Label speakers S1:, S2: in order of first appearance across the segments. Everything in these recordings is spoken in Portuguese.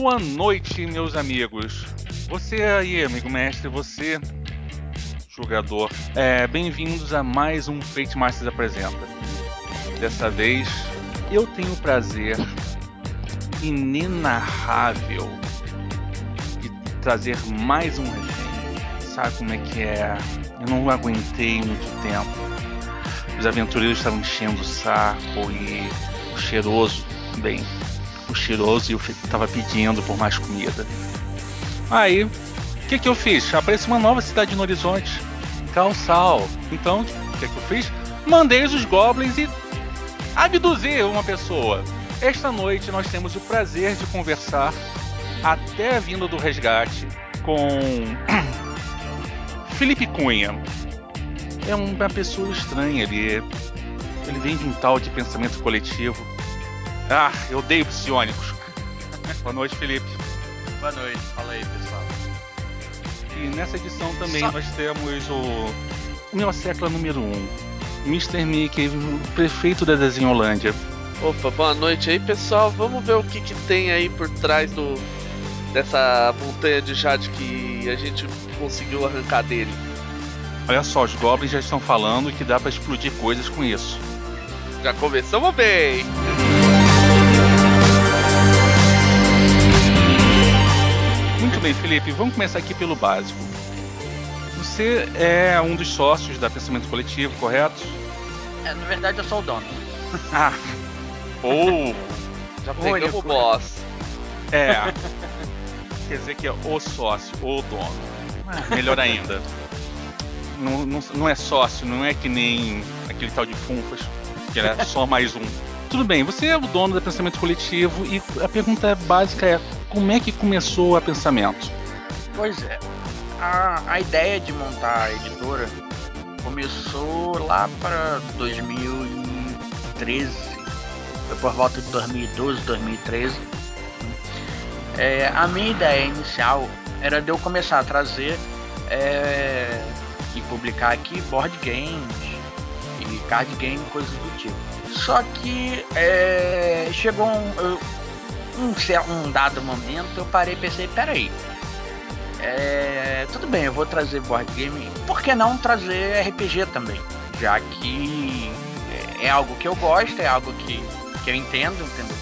S1: Boa noite, meus amigos. Você aí, amigo mestre, você, jogador, é, bem-vindos a mais um Fate Masters Apresenta. Dessa vez, eu tenho o prazer inenarrável de trazer mais um refém. Sabe como é que é? Eu não aguentei muito tempo. Os aventureiros estavam enchendo o saco e o cheiroso, bem, cheiroso e eu estava pedindo por mais comida. Aí, o que, que eu fiz? Apareceu uma nova cidade no horizonte, Calçal. Então, o que, que eu fiz? Mandei os goblins e abduzir uma pessoa. Esta noite nós temos o prazer de conversar até a vinda do resgate com Felipe Cunha. É uma pessoa estranha, ele, ele vem de um tal de pensamento coletivo. Ah, eu odeio psionicos. Boa noite, Felipe.
S2: Boa noite, fala aí, pessoal.
S1: E nessa edição também Só... nós temos o, o meu século número 1, um, Mr. Mickey, o prefeito da Desenholândia.
S3: Opa, boa noite aí, pessoal. Vamos ver o que, que tem aí por trás do dessa montanha de jade que a gente conseguiu arrancar dele.
S1: Olha só, os goblins já estão falando que dá para explodir coisas com isso.
S3: Já começamos bem.
S1: Muito bem, Felipe, vamos começar aqui pelo básico. Você é um dos sócios da Pensamento Coletivo, correto?
S2: É, na verdade eu sou o dono.
S1: Ah. Ou.
S3: Já pegamos o boss.
S1: É. Quer dizer que é o sócio, ou dono. Ah, melhor ainda. Não, não, não, é sócio, não é que nem aquele tal de Funfas, que é só mais um. Tudo bem, você é o dono da Pensamento Coletivo e a pergunta básica é como é que começou a pensamento?
S2: Pois é, a, a ideia de montar a editora começou lá para 2013, foi por volta de 2012, 2013. É, a minha ideia inicial era de eu começar a trazer é, e publicar aqui board games e card game, coisas do tipo. Só que é, chegou um, eu, um, um dado momento eu parei e pensei, peraí. É, tudo bem, eu vou trazer board game. Por que não trazer RPG também? Já que é, algo que eu gosto, é algo que, que eu entendo, entendeu?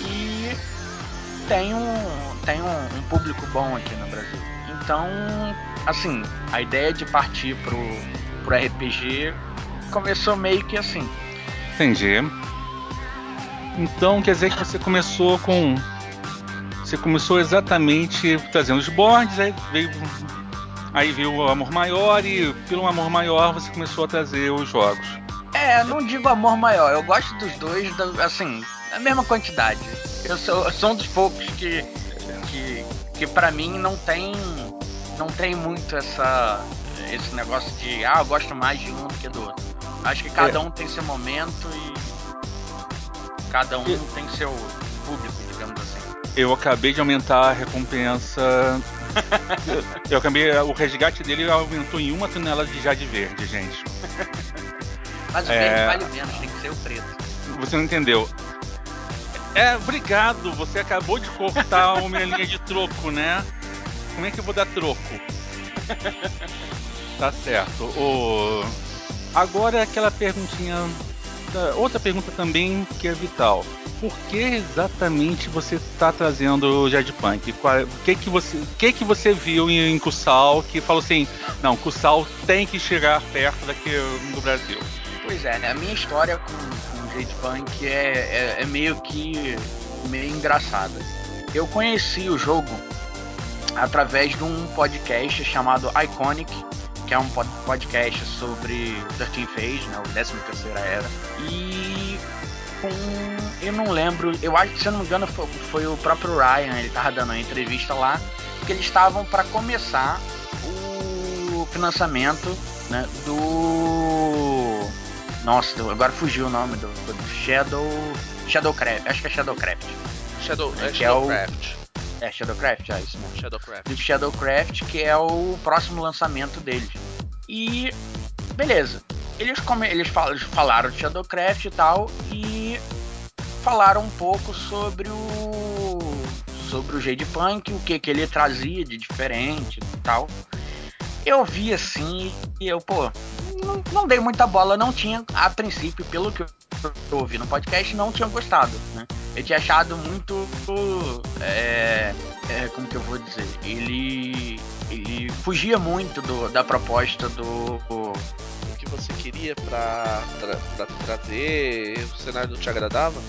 S2: E tem um, tem um, um público bom aqui no Brasil. Então, assim, a ideia de partir pro, pro RPG começou meio que assim.
S1: Entendi. Então quer dizer que você começou com. Você começou exatamente trazendo os boards, aí veio. Aí veio o amor maior e pelo amor maior você começou a trazer os jogos.
S2: É, não digo amor maior, eu gosto dos dois, assim, a mesma quantidade. Eu sou, eu sou um dos poucos que, que, que para mim não tem, não tem muito essa, esse negócio de, ah, eu gosto mais de um do que do outro. Acho que cada é. um tem seu momento e Cada um tem seu público, digamos assim.
S1: Eu acabei de aumentar a recompensa. eu acabei. O resgate dele aumentou em uma tonelada de jade verde, gente.
S2: Mas o é... verde vale menos, tem que ser o preto.
S1: Você não entendeu. É, obrigado. Você acabou de cortar uma linha de troco, né? Como é que eu vou dar troco? tá certo. O... Agora aquela perguntinha outra pergunta também que é vital. Por que exatamente você está trazendo o Jade Punk? O que que você, que que você viu em, em que falou assim, não, Cussal tem que chegar perto daqui do Brasil?
S2: Pois é, né? A minha história com, com o Jade Punk é, é, é meio que meio engraçada. Eu conheci o jogo através de um podcast chamado Iconic, que é um podcast sobre 13 Phase, né, o 13 terceira era. E com eu não lembro, eu acho que se eu não me engano foi, foi o próprio Ryan, ele tava dando uma entrevista lá, que eles estavam para começar o financiamento, né, do nossa, agora fugiu o nome do, do Shadow Shadowcraft, acho que é Shadowcraft.
S3: Shadow, é, Shadowcraft.
S2: É o, é, Shadowcraft, é isso mesmo.
S3: Shadowcraft.
S2: Do Shadowcraft, que é o próximo lançamento deles. E beleza. Eles, come, eles falaram de Shadowcraft e tal, e falaram um pouco sobre o. sobre o Jade Punk, o que, que ele trazia de diferente e tal. Eu vi assim e eu, pô, não, não dei muita bola, não tinha, a princípio, pelo que eu ouvi no podcast, não tinha gostado, né? Eu tinha achado muito. É, é, como que eu vou dizer? Ele. Ele fugia muito do, da proposta do.
S3: O que você queria pra, tra trazer? O cenário não te agradava?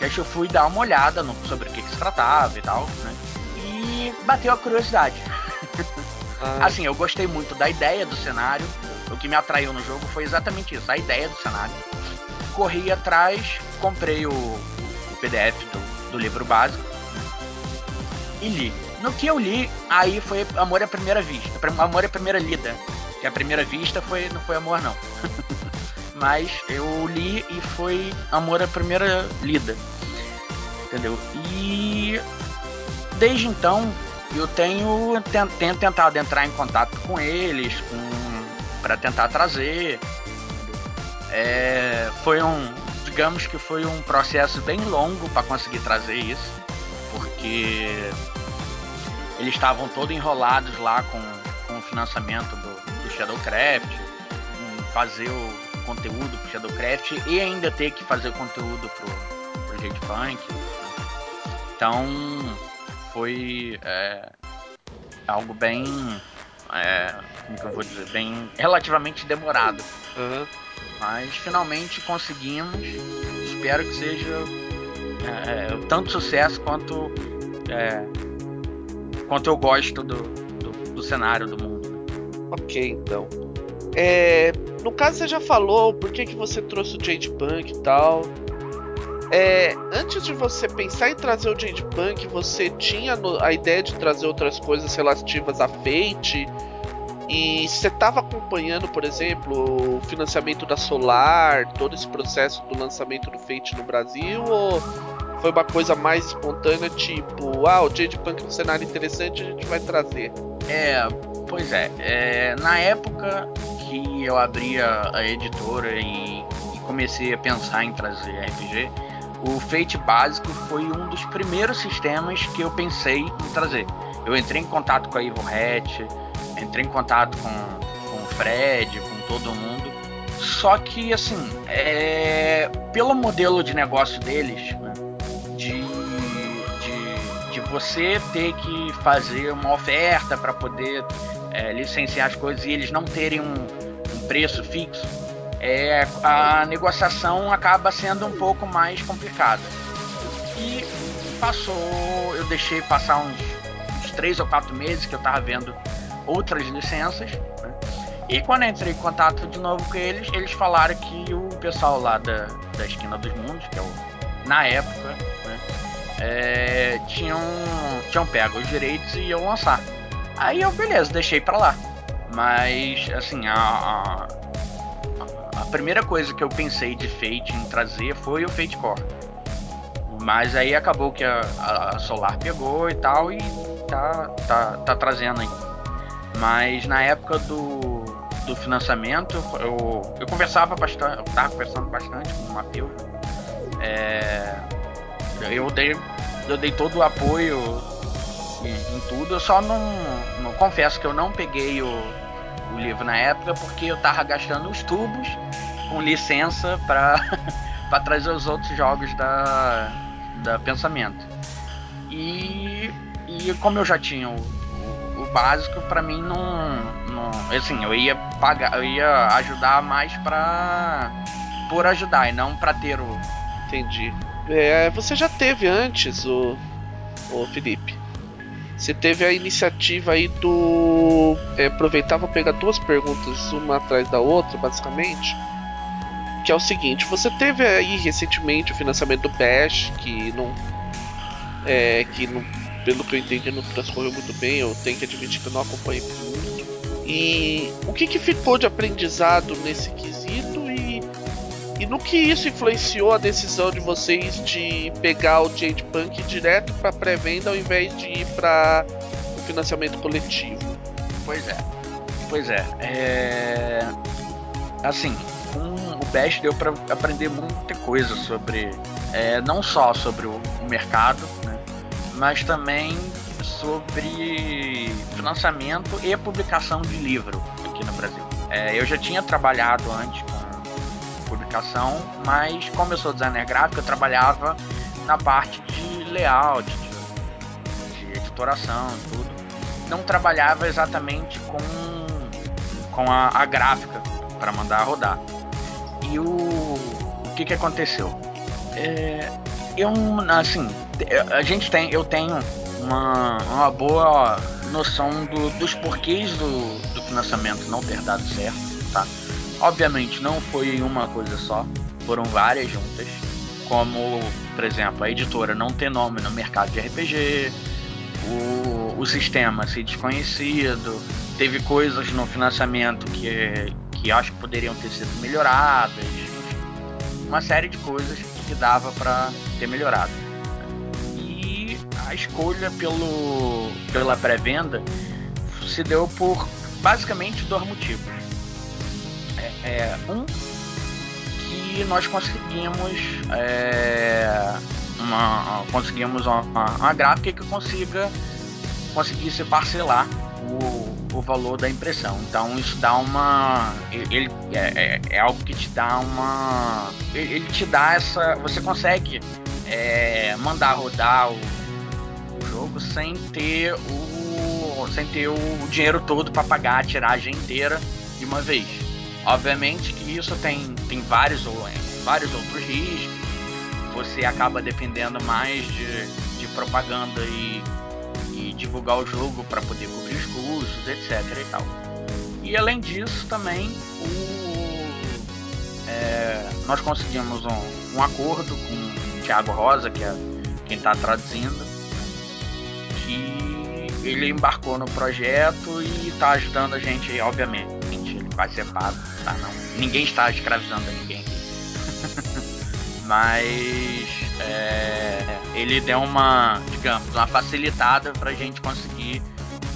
S2: E eu fui dar uma olhada no, sobre o que, que se tratava e tal, né? E bateu a curiosidade. Ah. Assim, eu gostei muito da ideia do cenário. O que me atraiu no jogo foi exatamente isso, a ideia do cenário. Corri atrás, comprei o, o PDF do, do, livro básico e li. No que eu li, aí foi amor à primeira vista, amor à primeira lida. Que a primeira vista foi não foi amor não. Mas eu li e foi amor à primeira lida. Entendeu? E desde então eu tenho, tenho tentado entrar em contato com eles para tentar trazer. É, foi um, digamos que foi um processo bem longo para conseguir trazer isso, porque eles estavam todos enrolados lá com, com o financiamento do, do Shadowcraft, fazer o conteúdo pro Shadowcraft e ainda ter que fazer o conteúdo pro, pro Jade Punk. Então foi é, algo bem. É, como que eu vou dizer? Bem. relativamente demorado. Uhum. Mas finalmente conseguimos. Espero que seja é, tanto sucesso quanto. É, quanto eu gosto do, do, do cenário do mundo.
S3: Ok, então. É, no caso, você já falou por que, que você trouxe o Jade Punk e tal. É, antes de você pensar em trazer o Jade Punk, você tinha a ideia de trazer outras coisas relativas a Fate? E você estava acompanhando, por exemplo, o financiamento da Solar, todo esse processo do lançamento do Fate no Brasil? Ou foi uma coisa mais espontânea, tipo, ah, o Jade Punk é um cenário interessante, a gente vai trazer?
S2: É, pois é. é na época que eu abri a, a editora e, e comecei a pensar em trazer RPG, o Fate básico foi um dos primeiros sistemas que eu pensei em trazer. Eu entrei em contato com a Evil Hat, entrei em contato com, com o Fred, com todo mundo. Só que, assim, é, pelo modelo de negócio deles, né, de, de, de, você ter que fazer uma oferta para poder é, licenciar as coisas e eles não terem um, um preço fixo, é, a negociação acaba sendo um pouco mais complicada. E passou, eu deixei passar uns, uns três ou quatro meses que eu estava vendo outras licenças. Né? E quando eu entrei em contato de novo com eles, eles falaram que o pessoal lá da, da Esquina dos Mundos, que é o, na época, né, é, tinham, tinham pego os direitos e iam lançar. Aí eu, beleza, deixei pra lá. Mas, assim, a, a primeira coisa que eu pensei de Fate em trazer foi o Fate Core. Mas aí acabou que a, a Solar pegou e tal e tá, tá, tá trazendo aí. Mas na época do, do financiamento, eu, eu conversava bastante, eu tava conversando bastante com o Matheus. É, eu, dei, eu dei todo o apoio em, em tudo, eu só não, não confesso que eu não peguei o, o livro na época porque eu tava gastando os tubos com licença para para trazer os outros jogos da, da Pensamento. E, e como eu já tinha o, o, o básico, para mim não, não. Assim, eu ia pagar, eu ia ajudar mais para por ajudar e não para ter o.
S3: Entendi. É, você já teve antes o, o Felipe? Você teve a iniciativa aí do. É, aproveitar, vou pegar duas perguntas, uma atrás da outra, basicamente. Que é o seguinte: você teve aí recentemente o financiamento do Bash, que não. É, que não, pelo que eu entendi não transcorreu muito bem, eu tenho que admitir que eu não acompanhei muito. E o que, que ficou de aprendizado nesse quesito e, e no que isso influenciou a decisão de vocês de pegar o Jade Punk direto para pré-venda ao invés de ir para o financiamento coletivo?
S2: Pois é, pois é. é... Assim, o Bash deu para aprender muita coisa sobre, é, não só sobre o, mercado, né, mas também sobre financiamento e publicação de livro aqui no Brasil. É, eu já tinha trabalhado antes com publicação, mas como eu sou designer gráfico, eu trabalhava na parte de layout, de, de editoração tudo. Não trabalhava exatamente com, com a, a gráfica para mandar rodar. E o, o que, que aconteceu? É, eu, assim, a gente tem, eu tenho uma, uma boa noção do, dos porquês do, do financiamento não ter dado certo, tá? Obviamente não foi uma coisa só, foram várias juntas, como, por exemplo, a editora não ter nome no mercado de RPG, o, o sistema ser desconhecido, teve coisas no financiamento que, que acho que poderiam ter sido melhoradas, uma série de coisas que dava para ter melhorado. E a escolha pelo, pela pré-venda se deu por basicamente dois motivos. É, é, um, que nós conseguimos é, uma, conseguimos uma, uma, gráfica que consiga parcelar o, o valor da impressão. Então isso dá uma. Ele é, é, é algo que te dá uma. Ele te dá essa. Você consegue é, mandar rodar o, o, jogo sem ter o. sem ter o dinheiro todo para pagar a tiragem inteira de uma vez. Obviamente que isso tem, tem vários, vários outros riscos. Você acaba dependendo mais de, de propaganda e divulgar o jogo para poder cobrir os custos, etc. e tal. E além disso, também o, é, nós conseguimos um, um, acordo com o Thiago Rosa, que é quem está traduzindo, que ele embarcou no projeto e está ajudando a gente, obviamente. Ele vai ser pago, tá? Não, ninguém está escravizando ninguém aqui. Mas é, ele deu uma, digamos, uma facilitada para a gente conseguir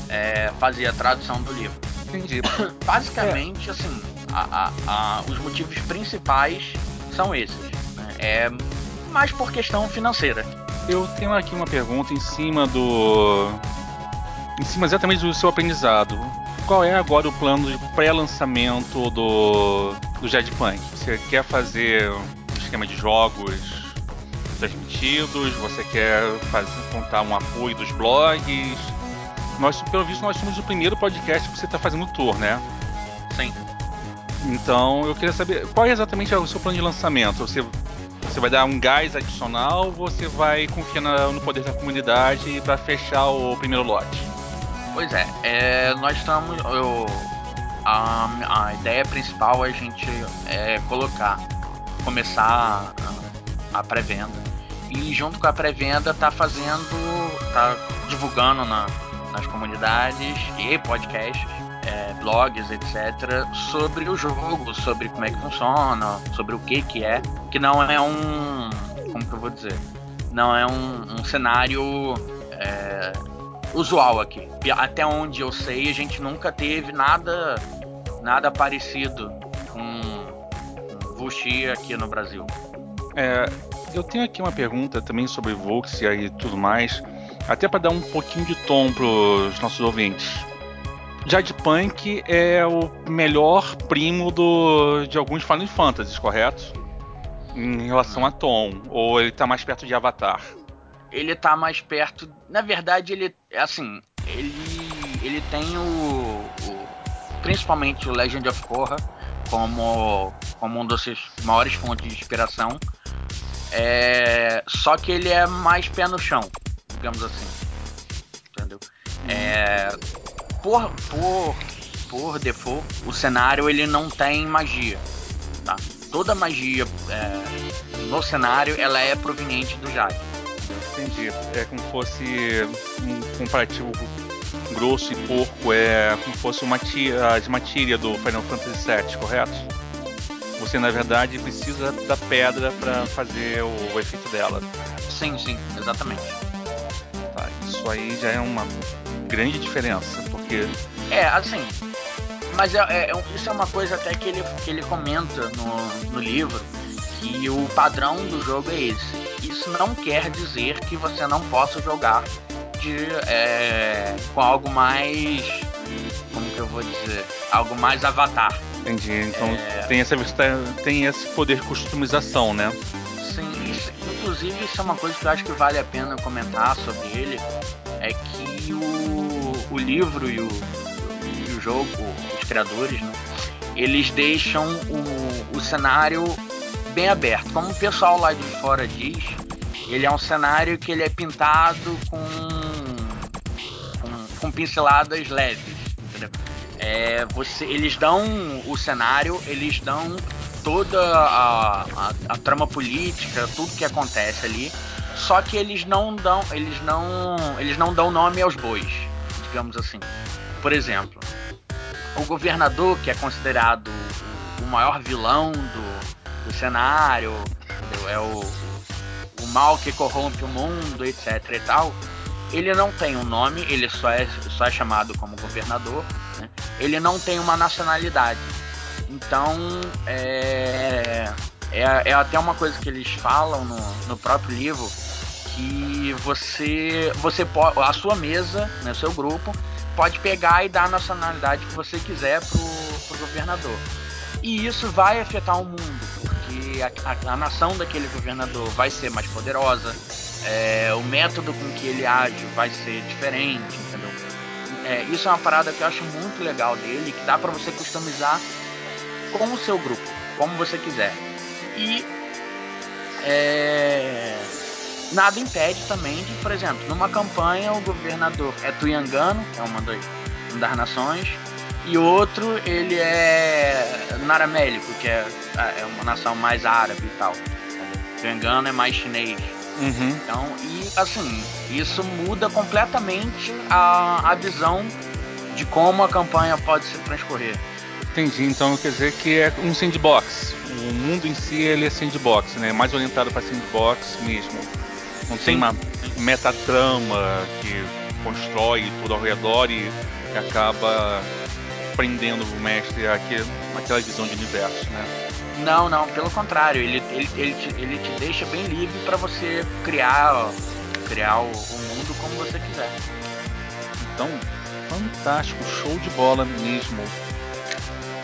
S2: é, fazer a tradução do livro.
S1: Entendi.
S2: Basicamente, é. assim, a, a, a, os motivos principais são esses. Né? É mais por questão financeira.
S1: Eu tenho aqui uma pergunta em cima do. Em cima exatamente do seu aprendizado. Qual é agora o plano de pré-lançamento do, do Jetpunk? Você quer fazer um esquema de jogos transmitidos, você quer fazer, contar um apoio dos blogs. Nós, pelo visto, nós somos o primeiro podcast que você está fazendo tour, né?
S2: Sim.
S1: Então, eu queria saber qual é exatamente o seu plano de lançamento. Você, você vai dar um gás adicional ou você vai confiar no poder da comunidade para fechar o primeiro lote?
S2: Pois é, é nós estamos. Eu, a, a ideia principal é a gente é, colocar, começar a, a pré-venda e junto com a pré-venda tá fazendo, tá divulgando na, nas comunidades e podcasts, é, blogs, etc, sobre o jogo, sobre como é que funciona, sobre o que que é, que não é um, como que eu vou dizer, não é um, um cenário é, usual aqui. Até onde eu sei, a gente nunca teve nada, nada parecido com, Vuxi aqui no Brasil.
S1: É, eu tenho aqui uma pergunta também sobre Vuxia e tudo mais, até para dar um pouquinho de tom para os nossos ouvintes. Jade Punk é o melhor primo do, de alguns Final Fantasy, correto? Em relação a tom, ou ele está mais perto de Avatar?
S2: Ele está mais perto. Na verdade, ele. Assim, ele. Ele tem o. o principalmente o Legend of Korra como, como um dos seus maiores fontes de inspiração. É, só que ele é mais pé no chão, digamos assim. Entendeu? É, por, por, por default, o cenário ele não tem magia. Tá? Toda magia é, no cenário ela é proveniente do Jade.
S1: Entendi. É como se fosse um comparativo grosso e porco, é como se fosse uma tia, de matéria do Final Fantasy VII, correto? Você na verdade precisa da pedra para fazer o, o, efeito dela.
S2: Sim, sim, exatamente.
S1: Tá, isso aí já é uma grande diferença, porque.
S2: É, assim. Mas é, é, isso é uma coisa até que ele, que ele comenta no, no livro, E o padrão do jogo é esse. Isso não quer dizer que você não possa jogar de, é, com algo mais. Como que eu vou dizer? Algo mais avatar.
S1: Entendi. Então é... tem, essa, tem esse poder de customização, né?
S2: Sim, isso, inclusive isso é uma coisa que eu acho que vale a pena comentar sobre ele. É que o, o livro e o, e o jogo, os criadores, né? Eles deixam o, o cenário bem aberto. Como o pessoal lá de fora diz, ele é um cenário que ele é pintado com, com, com pinceladas leves. Entendeu? É, você, eles dão o cenário, eles dão toda a, a, a, trama política, tudo que acontece ali. Só que eles não dão, eles não, eles não dão nome aos bois, digamos assim. Por exemplo, o governador que é considerado o maior vilão do, do cenário, é o, o mal que corrompe o mundo, etc e tal. Ele não tem um nome, ele só é, só é chamado como governador. Ele não tem uma nacionalidade. Então, é, é, é, até uma coisa que eles falam no, no próprio livro que você você pode a sua mesa, né, seu grupo pode pegar e dar a nacionalidade que você quiser pro, pro governador. E isso vai afetar o mundo, porque a, a, a nação daquele governador vai ser mais poderosa, é, o método com que ele age vai ser diferente, entendeu? É, isso é uma parada que eu acho muito legal dele, que dá para você customizar com o seu grupo, como você quiser. E é, nada impede também de, por exemplo, numa campanha o governador é Tuyangano, é uma das, uma das nações, e outro ele é Naramélico, que é, é uma nação mais árabe e tal. Tuyangano é mais chinês.
S1: Uhum.
S2: Então, e assim, isso muda completamente a, a visão de como a campanha pode se transcorrer.
S1: Entendi, então quer dizer que é um sandbox. O mundo em si ele é sandbox, né? Mais orientado para sandbox mesmo. Não Sim. tem uma metatrama que constrói tudo ao redor e acaba prendendo o mestre aqui, naquela visão de universo, né?
S2: Não, não, pelo contrário, ele, ele, ele, te, ele te deixa bem livre para você criar, criar o, o, mundo como você quiser.
S1: Então, fantástico, show de bola mesmo.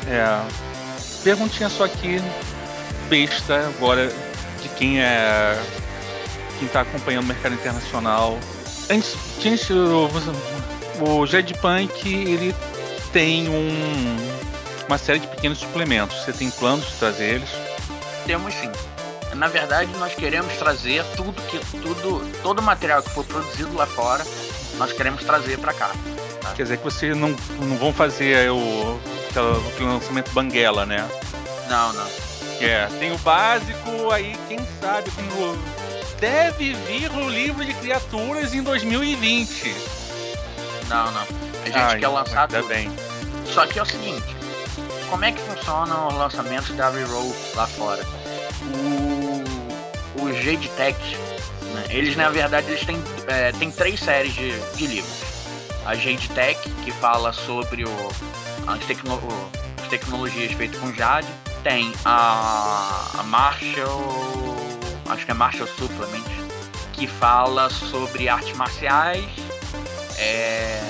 S1: É, perguntinha só aqui, besta, agora de quem é quem está acompanhando o mercado internacional. Antes, gente, o, o Jed Punk ele tem um, uma série de pequenos suplementos. Você tem planos de trazer eles?
S2: Temos sim. Na verdade, nós queremos trazer tudo que tudo todo o material que for produzido lá fora, nós queremos trazer para cá.
S1: Tá? Quer dizer que vocês não, não vão fazer o aquele lançamento banguela, né?
S2: Não, não.
S1: É, tem o básico, aí quem sabe como deve vir o livro de criaturas em 2020.
S2: Não, não. A gente Ai, quer lançar tudo. bem. Só que é o seguinte, como é que funciona os lançamentos da Reroll lá fora? O, o Tech, né, eles na verdade eles têm, é, têm três séries de, de livros. A Jade Tech, que fala sobre o, as, tecno, as tecnologias feitas com Jade. Tem a, a Marshall, acho que é Marshall Supplement, que fala sobre artes marciais. É,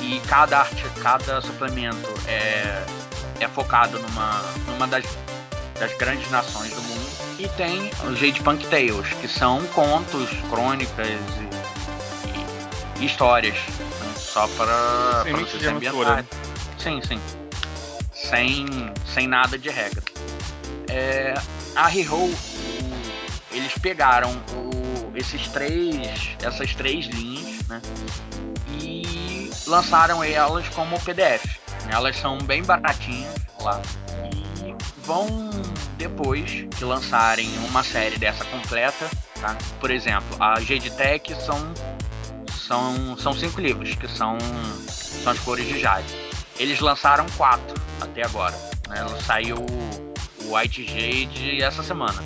S2: e cada arte, cada suplemento é, é focado numa, numa das, das grandes nações do mundo. E tem os Jade Punk Tales, que são contos, crônicas e, e histórias, né? só para, para você se ambientar. Sim, sim. Sem, sem nada de regra. É, a Hero, eles pegaram o, esses três, essas três linhas, né? E lançaram elas como PDF. Elas são bem baratinhas lá. E vão, depois que lançarem uma série dessa completa, tá? Por exemplo, a Tech são, são, são cinco livros, que são, são as cores de Jade. Eles lançaram quatro até agora. Né? Saiu o White Jade essa semana.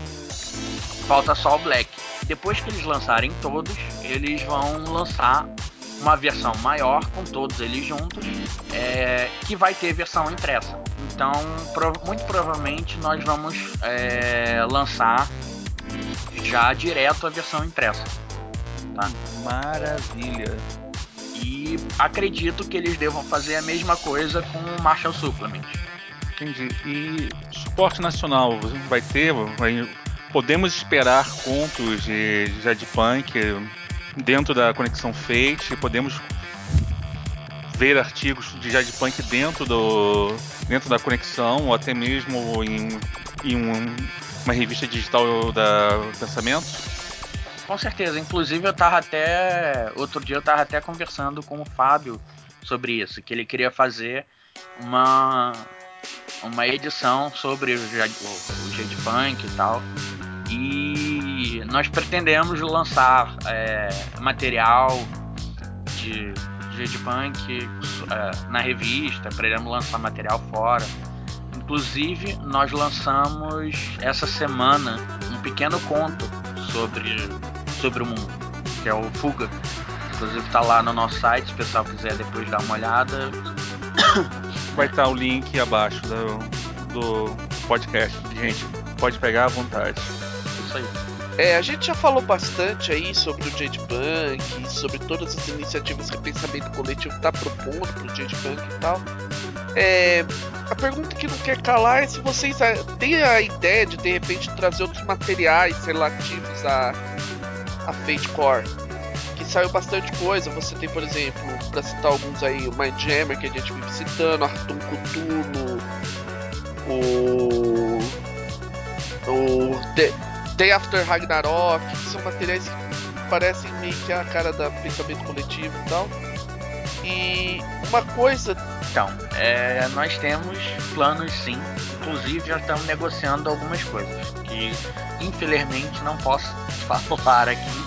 S2: Falta só o Black. Depois que eles lançarem todos, eles vão lançar uma versão maior com todos eles juntos, é, que vai ter versão impressa. Então, muito provavelmente nós vamos é, lançar já direto a versão impressa.
S1: Tá? Maravilha.
S2: E acredito que eles devam fazer a mesma coisa com o Marshall Supplement.
S1: Entendi. E suporte nacional vai ter? Vai, podemos esperar contos de, de Jadpunk dentro da conexão Fate? Podemos ver artigos de Jadpunk dentro do dentro da conexão ou até mesmo em, em um, uma revista digital da Pensamento?
S2: Com certeza. Inclusive eu tava até outro dia eu tava até conversando com o Fábio sobre isso, que ele queria fazer uma uma edição sobre o, o Jade Punk e tal. E nós pretendemos lançar é, material de Jade Punk é, na revista, pretendemos lançar material fora. Inclusive, nós lançamos essa semana um pequeno conto sobre, sobre o mundo, que é o Fuga. Inclusive está lá no nosso site, se o pessoal quiser depois dar uma olhada.
S1: Vai estar tá o link abaixo do, do podcast. Gente, pode pegar à vontade.
S2: Isso aí.
S3: É, a gente já falou bastante aí sobre o Jade Punk, sobre todas as iniciativas que o pensamento coletivo está propondo para o Jade Punk e tal. É, a pergunta que não quer calar é se vocês têm a ideia de de repente trazer outros materiais relativos a, a Fate Core saiu bastante coisa. Você tem, por exemplo, para citar alguns aí, o Mindjammer, que a gente vive citando, Arthur Cthulhu, o. o The, Day After Ragnarok, que são materiais que parecem meio que a cara da pensamento coletivo e tal. E uma coisa.
S2: Então, é, nós temos planos sim, inclusive já estamos negociando algumas coisas que infelizmente não posso falar aqui,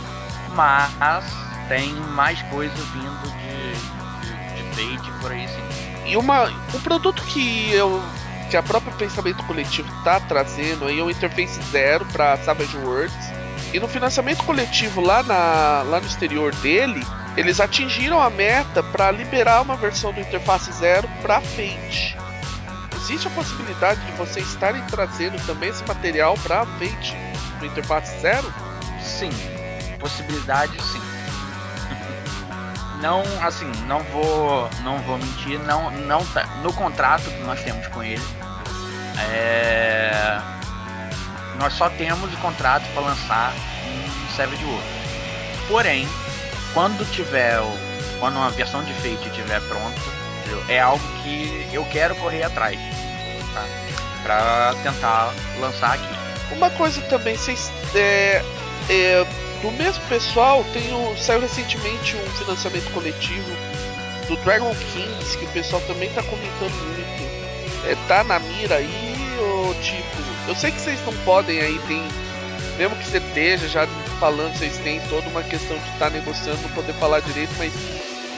S2: mas tem mais coisa vindo de, de, de por aí sim.
S3: E uma, um produto que eu que a própria pensamento coletivo está trazendo aí é o Interface Zero para Savage Worlds. E no financiamento coletivo lá, na, lá no exterior dele, eles atingiram a meta para liberar uma versão do Interface Zero para Fate. Existe a possibilidade de vocês estarem trazendo também esse material para Fate no Interface Zero?
S2: Sim, possibilidade sim não, assim, não vou, não vou mentir, não, não tá, no contrato que nós temos com ele, é, nós só temos o contrato para lançar em Savage World. Porém, quando tiver, quando uma versão de Fate estiver pronta, é algo que eu quero correr atrás, tá? Para tentar lançar aqui.
S3: Uma coisa também, vocês é, é do mesmo pessoal, tem o, saiu recentemente um financiamento coletivo do Dragon Kings, que o pessoal também tá comentando muito. É, tá na mira aí, ou tipo, eu sei que vocês não podem aí, tem. Mesmo que você esteja já falando, vocês têm toda uma questão de estar tá negociando, não poder falar direito, mas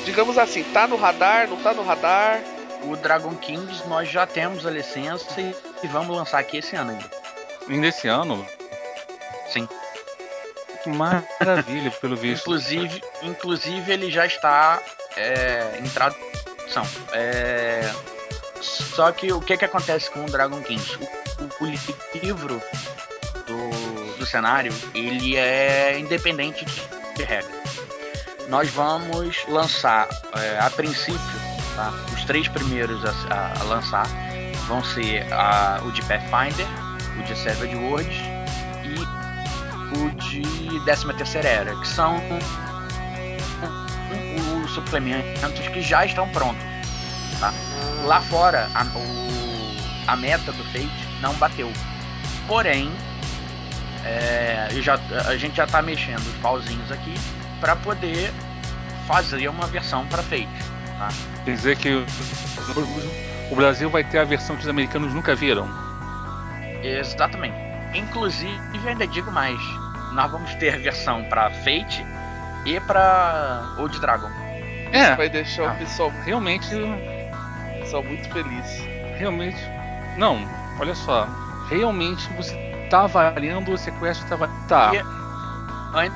S3: digamos assim, tá no radar, não tá no radar?
S2: O Dragon Kings nós já temos a licença e, e vamos lançar aqui esse ano ainda.
S1: Ainda esse ano?
S2: Sim.
S1: Maravilha, pelo visto.
S2: Inclusive, inclusive ele já está é, em tradução. É, só que o que, que acontece com o Dragon Kings? O, o, o livro do, do cenário ele é independente de regra. Nós vamos lançar é, a princípio, tá? os três primeiros a, a, a lançar vão ser a, o de Pathfinder, o de Savage Worlds de 13 terceira era, que são os suplementos que já estão prontos. Tá? Lá fora, a, o, a meta do Fate não bateu. Porém, é, já, a gente já está mexendo os pauzinhos aqui para poder fazer uma versão para Fate. Tá?
S1: Quer dizer que o, o Brasil vai ter a versão que os americanos nunca viram?
S2: Exatamente. Inclusive, ainda digo mais, nós vamos ter versão para Fate e para Old Dragon.
S3: É. Isso vai deixar o ah, pessoal
S1: realmente
S3: pessoal muito feliz.
S1: Realmente. Não, olha só. Realmente você tá avaliando o sequestro tava tá.
S2: E,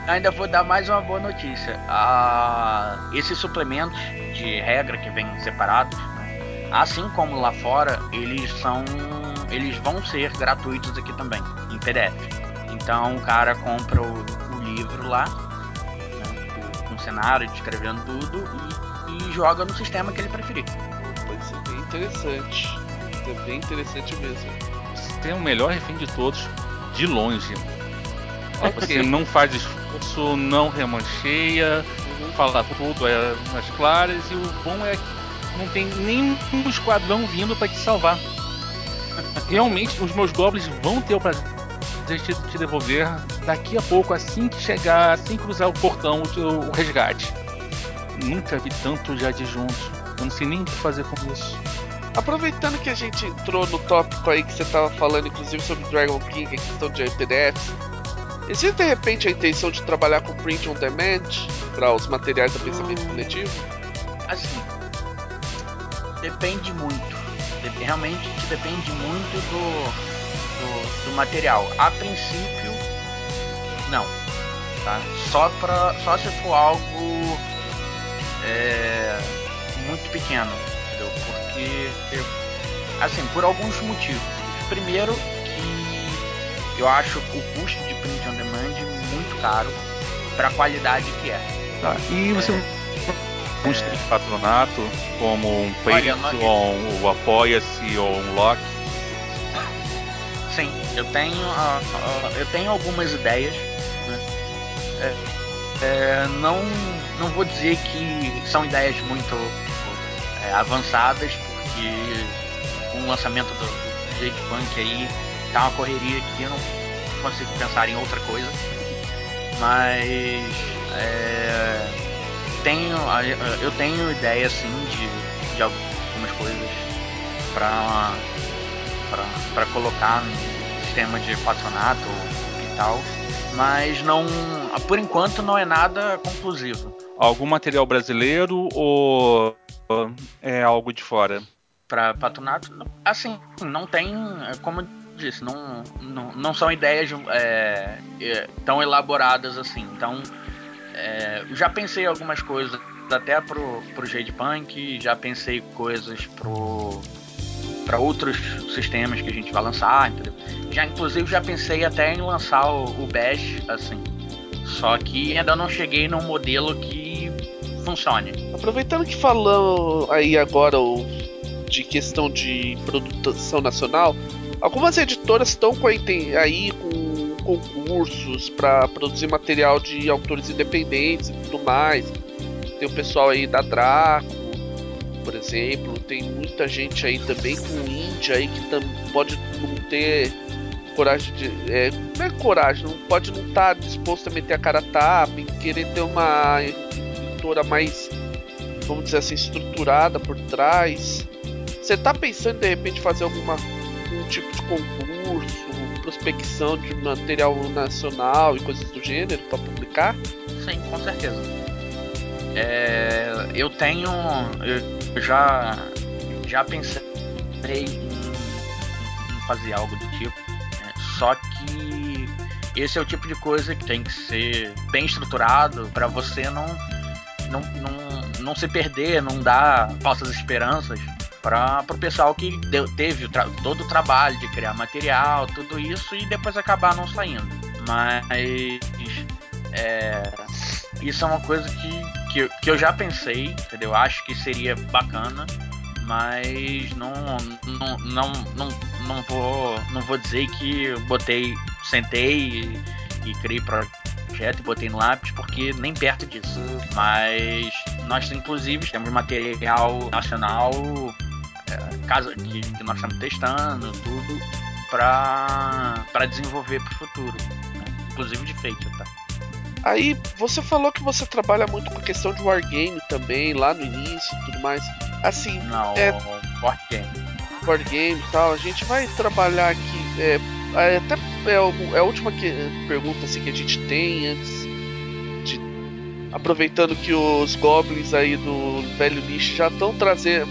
S2: ainda vou dar mais uma boa notícia. Ah, esses suplementos de regra que vêm separados, assim como lá fora, eles são. Eles vão ser gratuitos aqui também, em PDF. Então o cara compra o, o livro lá, né, com o cenário, descrevendo tudo, e, e, joga no sistema que ele preferir.
S3: Pode ser bem interessante. É bem interessante mesmo.
S1: Você tem o melhor refém de todos, de longe. Okay. Você não faz esforço, não remancheia, uhum. fala tudo é, nas claras, e o bom é que não tem nenhum esquadrão vindo para te salvar. Realmente, os meus goblins vão ter o prazer de te devolver daqui a pouco, assim que chegar, assim que cruzar o portão, o, o resgate. Nunca vi tanto já de junto. Eu não sei nem o que fazer com isso.
S3: Aproveitando que a gente entrou no tópico aí que você estava falando, inclusive sobre Dragon King, a questão de PDFs, existe de repente a intenção de trabalhar com print on demand para os materiais do pensamento coletivo?
S2: Assim, depende muito. Realmente depende muito do, do, do material. A princípio, não. Tá? Só, pra, só se for algo é, muito pequeno. Entendeu? Porque, assim, por alguns motivos. Primeiro, que eu acho o custo de print on demand muito caro para a qualidade que é.
S1: Tá, e você. É, um é... patronato, como um Patreon, ou Apoia-se, ou um Lock?
S2: Eu tenho, uh, eu tenho algumas ideias. Né? É, é, não, não vou dizer que são ideias muito é, avançadas, porque com o lançamento do, do Jade Punk aí tá uma correria que eu não consigo pensar em outra coisa. Mas é, tenho, eu tenho ideia assim de, de algumas coisas para para colocar sistema de patronato e tal, mas não, por enquanto não é nada conclusivo.
S1: Algum material brasileiro ou é algo de fora?
S2: Para patronato, assim, não tem, como eu disse, não, não, não são ideias é, é, tão elaboradas assim. Então, é, já pensei algumas coisas até pro, pro Jade Punk, já pensei coisas pro para outros sistemas que a gente vai lançar, entendeu? Já inclusive já pensei até em lançar o, o Bash assim. Só que ainda não cheguei num modelo que funcione.
S3: Aproveitando que falou aí agora o, de questão de produção nacional, algumas editoras estão aí com concursos para produzir material de autores independentes e tudo mais. Tem o pessoal aí da Draco, por exemplo, tem muita gente aí também com Índia aí que pode não ter coragem de. É, não é coragem, não pode não estar tá disposto a meter a cara a tapa e querer ter uma editora mais, vamos dizer assim, estruturada por trás. Você tá pensando de repente fazer alguma um tipo de concurso, prospecção de material nacional e coisas do gênero para publicar?
S2: Sim, com certeza. É, eu tenho, eu já já pensei em, em fazer algo do tipo, né? só que esse é o tipo de coisa que tem que ser bem estruturado para você não, não, não, não se perder, não dar falsas esperanças para o pessoal que deu, teve todo o trabalho de criar material, tudo isso e depois acabar não saindo. Mas é, isso é uma coisa que, que, que, eu já pensei, entendeu? Acho que seria bacana, mas não, não, não, não, não, vou, não vou dizer que botei, sentei e, e criei projeto e botei no lápis, porque nem perto disso. Mas nós, inclusive, temos material nacional casa que, que nós estamos testando, tudo, para desenvolver para o futuro, né? inclusive de feito, tá?
S3: Aí você falou que você trabalha muito com a questão de wargame também, lá no início e tudo mais. Assim.
S2: Não, é, board game.
S3: Board game e tal. A gente vai trabalhar aqui. É, é até é, é a última que, pergunta assim, que a gente tem antes aproveitando que os goblins aí do velho lixo já estão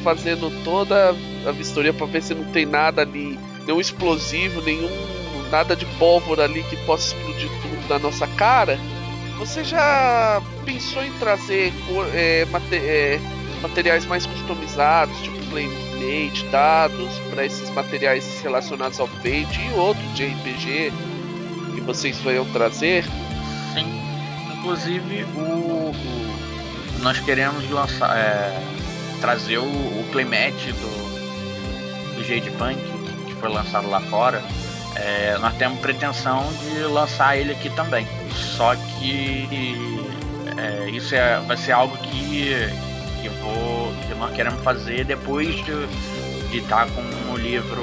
S3: fazendo toda a vistoria para ver se não tem nada ali, nenhum explosivo, nenhum nada de pólvora ali que possa explodir tudo na nossa cara. Você já pensou em trazer é, mate, é, materiais mais customizados, tipo Playmate, dados, para esses materiais relacionados ao Fate e outros de RPG que vocês vão trazer?
S2: Sim. Inclusive, o, o nós queremos lançar, é, trazer o, o playmat do, do Jade Punk, que foi lançado lá fora. É, nós temos pretensão de lançar ele aqui também. Só que é, isso é, vai ser algo que, que, vou, que nós queremos fazer depois de estar tá com o livro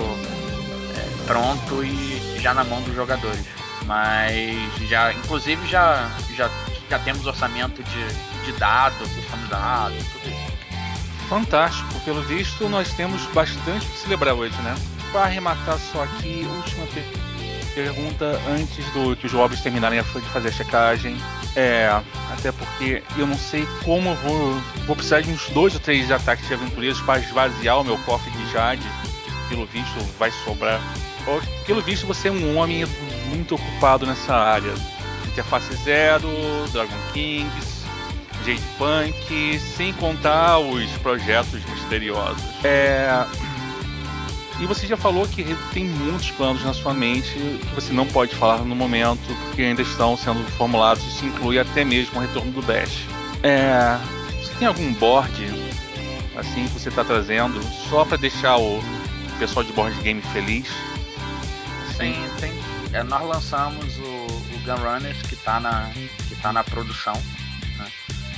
S2: é, pronto e já na mão dos jogadores. Mas já, inclusive já, já, já temos orçamento de, de dados, customizado, tudo isso.
S1: Fantástico. Pelo visto, nós temos bastante que celebrar hoje, né? Para arrematar só aqui, última pergunta antes do, de os jovens terminarem de fazer a checagem. É, até porque eu não sei como eu vou. Vou precisar de uns dois ou três ataques de aventureiros para esvaziar o meu cofre de Jade. Que pelo visto vai sobrar. Pelo visto, você é um homem muito ocupado nessa área. Interface Zero, Dragon Kings, Jade Punk, sem contar os projetos misteriosos. É. E você já falou que tem muitos planos na sua mente que você não pode falar no momento, porque ainda estão sendo formulados. Isso inclui até mesmo o retorno do Bash. É, você tem algum board assim que você está trazendo só para deixar o pessoal de board game feliz?
S2: Sim, tem. É, nós lançamos o, o Gun Runners que está na que tá na produção. Né?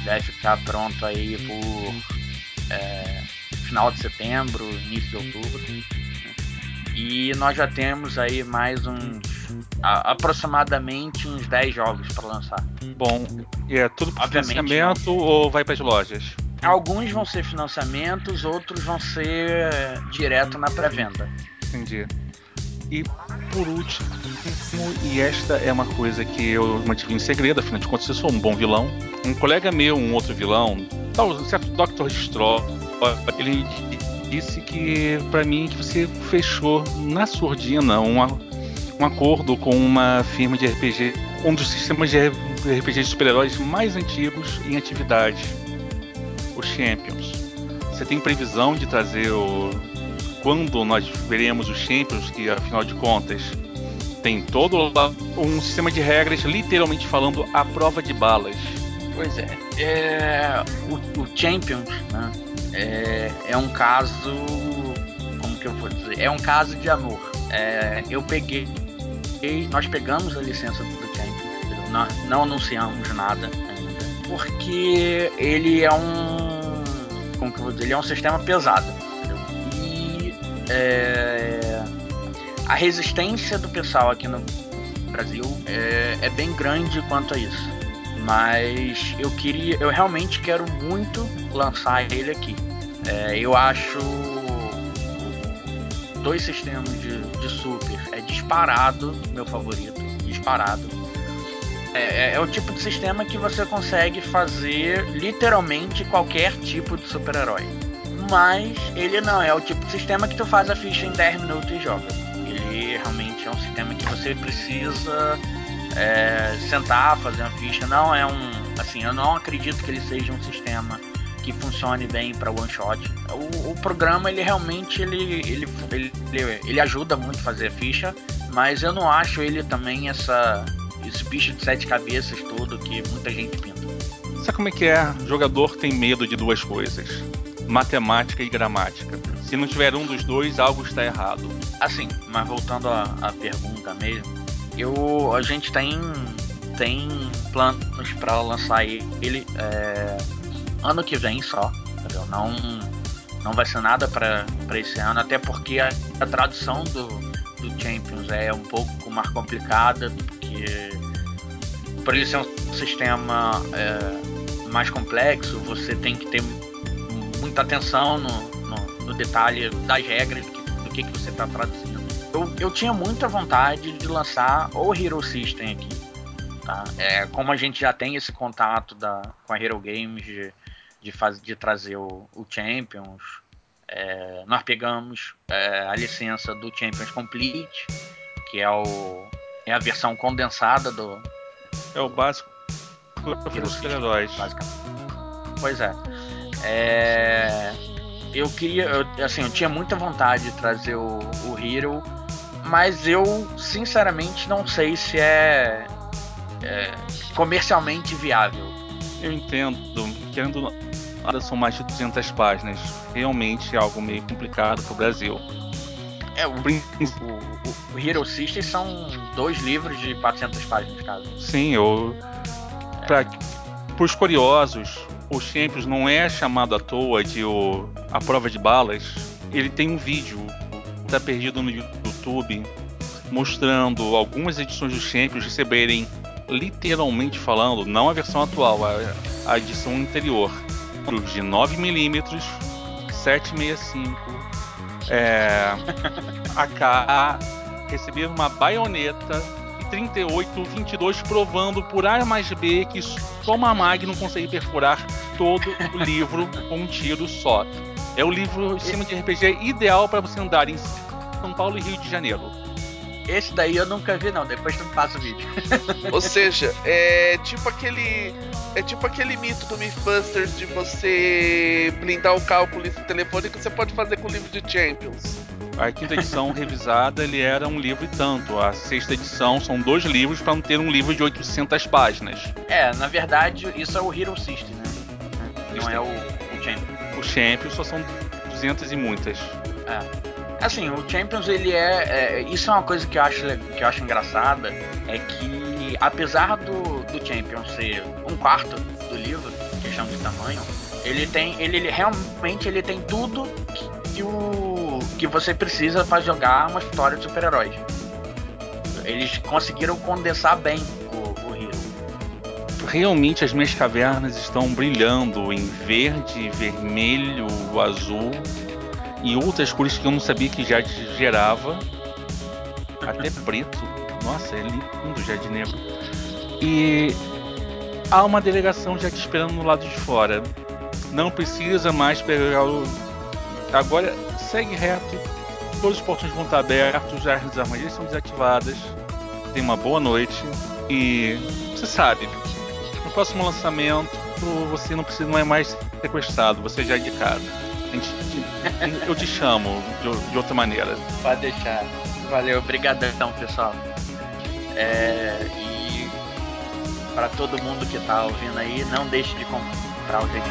S2: Deve ficar pronto aí por é, final de setembro, início de outubro. E nós já temos aí mais uns a, aproximadamente uns 10 jogos para lançar.
S1: Bom, e é tudo para financiamento não. ou vai para as lojas?
S2: Alguns vão ser financiamentos, outros vão ser direto na pré-venda.
S1: Entendi. E por último, e esta é uma coisa que eu mantive em segredo, afinal de contas eu sou um bom vilão. Um colega meu, um outro vilão, tal, certo Dr. Straw, ele disse que para mim que você fechou na surdina um, um acordo com uma firma de RPG, um dos sistemas de RPG de super-heróis mais antigos em atividade, os Champions. Você tem previsão de trazer o quando nós veremos os Champions, que afinal de contas tem todo um sistema de regras, literalmente falando, a prova de balas.
S2: Pois é, é o, o Champions, né? É, é um caso. Como que eu vou dizer? É um caso de amor. É, eu peguei. Nós pegamos a licença do Champions, nós não anunciamos nada ainda. Porque ele é um. Como que eu vou dizer? Ele é um sistema pesado. E é, a resistência do pessoal aqui no Brasil é, é bem grande quanto a isso mas eu queria, eu realmente quero muito lançar ele aqui. É, eu acho dois sistemas de, de super é disparado meu favorito, disparado. É, é, é, o tipo de sistema que você consegue fazer literalmente qualquer tipo de super-herói. Mas ele não é o tipo de sistema que tu faz a ficha em 10 minutos e joga. Ele realmente é um sistema que você precisa é, sentar, fazer uma ficha. Não é um. Assim, eu não acredito que ele seja um sistema que funcione bem para one shot. O, o, programa ele realmente ele, ele, ele, ele ajuda muito a fazer a ficha, mas eu não acho ele também essa esse bicho de sete cabeças todo que muita gente pinta.
S1: Sabe como é que é? O jogador tem medo de duas coisas: matemática e gramática. Se não tiver um dos dois, algo está errado.
S2: Assim, mas voltando à, à pergunta mesmo, eu a gente tem tem planos para lançar ele é, ano que vem só, entendeu? Não, não vai ser nada para esse ano, até porque a, a tradução do, do Champions é um pouco mais complicada, porque por ele ser um sistema é, mais complexo, você tem que ter muita atenção no, no, no detalhe das regras do que, do que, que você está traduzindo. Eu, eu tinha muita vontade de lançar o Hero System aqui. Tá? É, como a gente já tem esse contato da, com a Hero Games de, de, faz, de trazer o, o Champions. É, nós pegamos é, a licença do Champions Complete, que é, o, é a versão condensada do.
S1: É o básico. Super-heróis.
S2: Pois é. é. Eu queria. Eu, assim, eu tinha muita vontade de trazer o, o Hero, mas eu sinceramente não sei se é, é comercialmente viável.
S1: Eu entendo, querendo nada são mais de 200 páginas. Realmente é algo meio complicado pro Brasil.
S2: É, o, o, o, o Hero System são dois livros de 400 páginas cada.
S1: Sim, eu. Pra, pros curiosos, o Champions não é chamado à toa de o, a prova de balas. Ele tem um vídeo, tá perdido no YouTube, mostrando algumas edições do Champions receberem, literalmente falando, não a versão atual, a, a edição anterior, de 9mm, 765 é, AK, receber uma baioneta e 38, 22 provando por A mais B que só uma Magnum consegue perfurar todo o livro com um tiro só. É o livro em cima de RPG ideal para você andar em São Paulo e Rio de Janeiro.
S2: Esse daí eu nunca vi não, depois tu me passa o vídeo.
S3: Ou seja, é tipo aquele é tipo aquele mito do Mythbusters de você blindar o cálculo telefônico que você pode fazer com o livro de Champions.
S1: A quinta edição revisada ele era um livro e tanto. A sexta edição são dois livros para não ter um livro de 800 páginas.
S2: É, na verdade isso é o Hero System, né? Não é o, o Champions.
S1: O Champions só são 200 e muitas.
S2: É. Assim, o Champions, ele é, é, Isso é uma coisa que eu acho, que eu acho engraçada. É que, apesar do, do Champions ser um quarto do livro, questão de tamanho, ele tem. Ele, ele realmente ele tem tudo que, que, o, que você precisa para jogar uma história de super-heróis. Eles conseguiram condensar bem o, o.
S1: Realmente as minhas cavernas estão brilhando em verde, vermelho, azul e outras cores que eu não sabia que já gerava. Até preto. Nossa, é lindo já de negro. E há uma delegação já te esperando no lado de fora. Não precisa mais pegar o. Agora segue reto. Todos os portões vão estar abertos, as armadilhas são desativadas. Tem uma boa noite. E você sabe, no próximo lançamento você não precisa não é mais sequestrado, você já é de casa eu te chamo de, de, outra maneira.
S2: Pode deixar. Valeu, obrigadão, pessoal. É, e para todo mundo que tá ouvindo aí, não deixe de comprar o jeito.